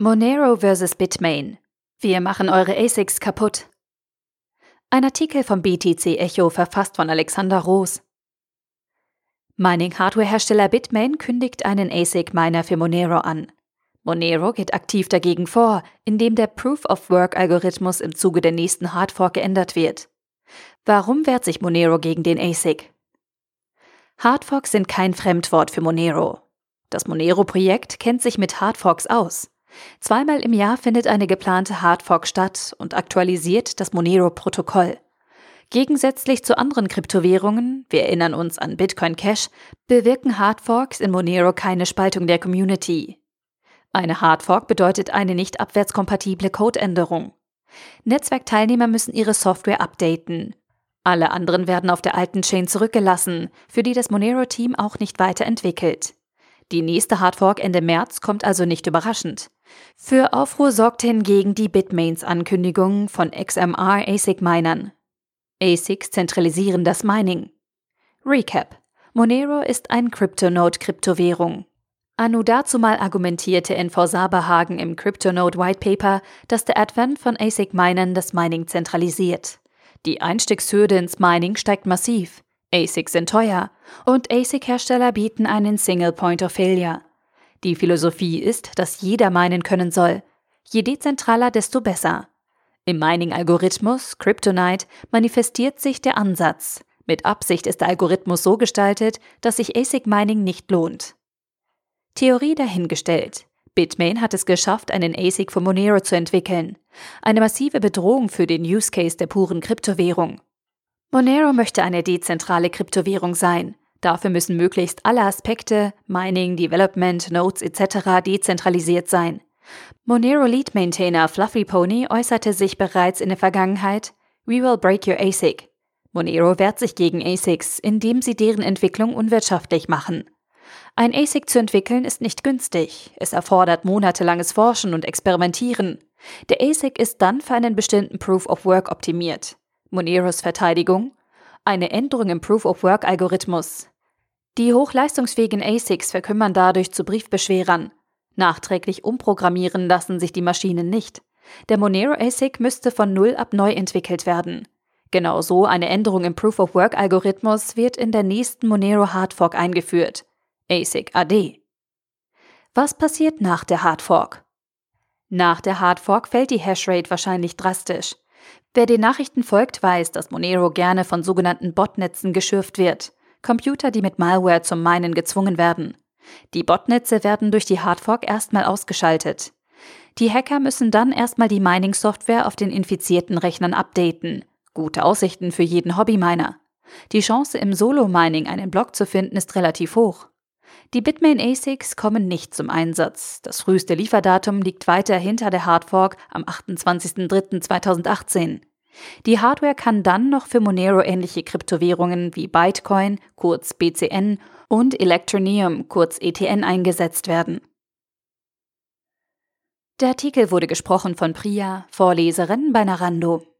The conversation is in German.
Monero vs. Bitmain. Wir machen eure ASICs kaputt. Ein Artikel vom BTC Echo verfasst von Alexander Roos. Mining-Hardware-Hersteller Bitmain kündigt einen ASIC-Miner für Monero an. Monero geht aktiv dagegen vor, indem der Proof-of-Work-Algorithmus im Zuge der nächsten Hardfork geändert wird. Warum wehrt sich Monero gegen den ASIC? Hardforks sind kein Fremdwort für Monero. Das Monero-Projekt kennt sich mit Hardforks aus. Zweimal im Jahr findet eine geplante Hardfork statt und aktualisiert das Monero-Protokoll. Gegensätzlich zu anderen Kryptowährungen, wir erinnern uns an Bitcoin Cash, bewirken Hardforks in Monero keine Spaltung der Community. Eine Hardfork bedeutet eine nicht abwärtskompatible Codeänderung. Netzwerkteilnehmer müssen ihre Software updaten. Alle anderen werden auf der alten Chain zurückgelassen, für die das Monero-Team auch nicht weiterentwickelt. Die nächste Hardfork Ende März kommt also nicht überraschend. Für Aufruhr sorgte hingegen die Bitmains-Ankündigung von XMR ASIC-Minern. ASICs zentralisieren das Mining. Recap. Monero ist ein Cryptonode-Kryptowährung. Anu dazu mal argumentierte NV Saberhagen im Cryptonode White Paper, dass der Advent von ASIC-Minern das Mining zentralisiert. Die Einstiegshürde ins Mining steigt massiv. ASICs sind teuer und ASIC-Hersteller bieten einen Single Point of Failure. Die Philosophie ist, dass jeder meinen können soll. Je dezentraler, desto besser. Im Mining-Algorithmus Kryptonite manifestiert sich der Ansatz. Mit Absicht ist der Algorithmus so gestaltet, dass sich ASIC-Mining nicht lohnt. Theorie dahingestellt. Bitmain hat es geschafft, einen ASIC für Monero zu entwickeln. Eine massive Bedrohung für den Use Case der puren Kryptowährung. Monero möchte eine dezentrale Kryptowährung sein. Dafür müssen möglichst alle Aspekte, Mining, Development, Nodes etc. dezentralisiert sein. Monero Lead Maintainer Fluffy Pony äußerte sich bereits in der Vergangenheit, We will break your ASIC. Monero wehrt sich gegen ASICs, indem sie deren Entwicklung unwirtschaftlich machen. Ein ASIC zu entwickeln ist nicht günstig. Es erfordert monatelanges Forschen und Experimentieren. Der ASIC ist dann für einen bestimmten Proof of Work optimiert. Moneros Verteidigung? Eine Änderung im Proof of Work Algorithmus. Die hochleistungsfähigen ASICs verkümmern dadurch zu Briefbeschwerern. Nachträglich umprogrammieren lassen sich die Maschinen nicht. Der Monero ASIC müsste von Null ab neu entwickelt werden. Genauso eine Änderung im Proof of Work Algorithmus wird in der nächsten Monero Hardfork eingeführt. ASIC AD. Was passiert nach der Hardfork? Nach der Hardfork fällt die Hashrate wahrscheinlich drastisch. Wer den Nachrichten folgt, weiß, dass Monero gerne von sogenannten Botnetzen geschürft wird. Computer, die mit Malware zum Minen gezwungen werden. Die Botnetze werden durch die Hardfork erstmal ausgeschaltet. Die Hacker müssen dann erstmal die Mining-Software auf den infizierten Rechnern updaten. Gute Aussichten für jeden Hobbyminer. Die Chance im Solo-Mining einen Block zu finden ist relativ hoch. Die Bitmain ASICs kommen nicht zum Einsatz. Das früheste Lieferdatum liegt weiter hinter der Hardfork am 28.03.2018. Die Hardware kann dann noch für Monero-ähnliche Kryptowährungen wie Bitcoin, kurz BCN, und Electroneum, kurz ETN, eingesetzt werden. Der Artikel wurde gesprochen von Priya, Vorleserin bei Narando.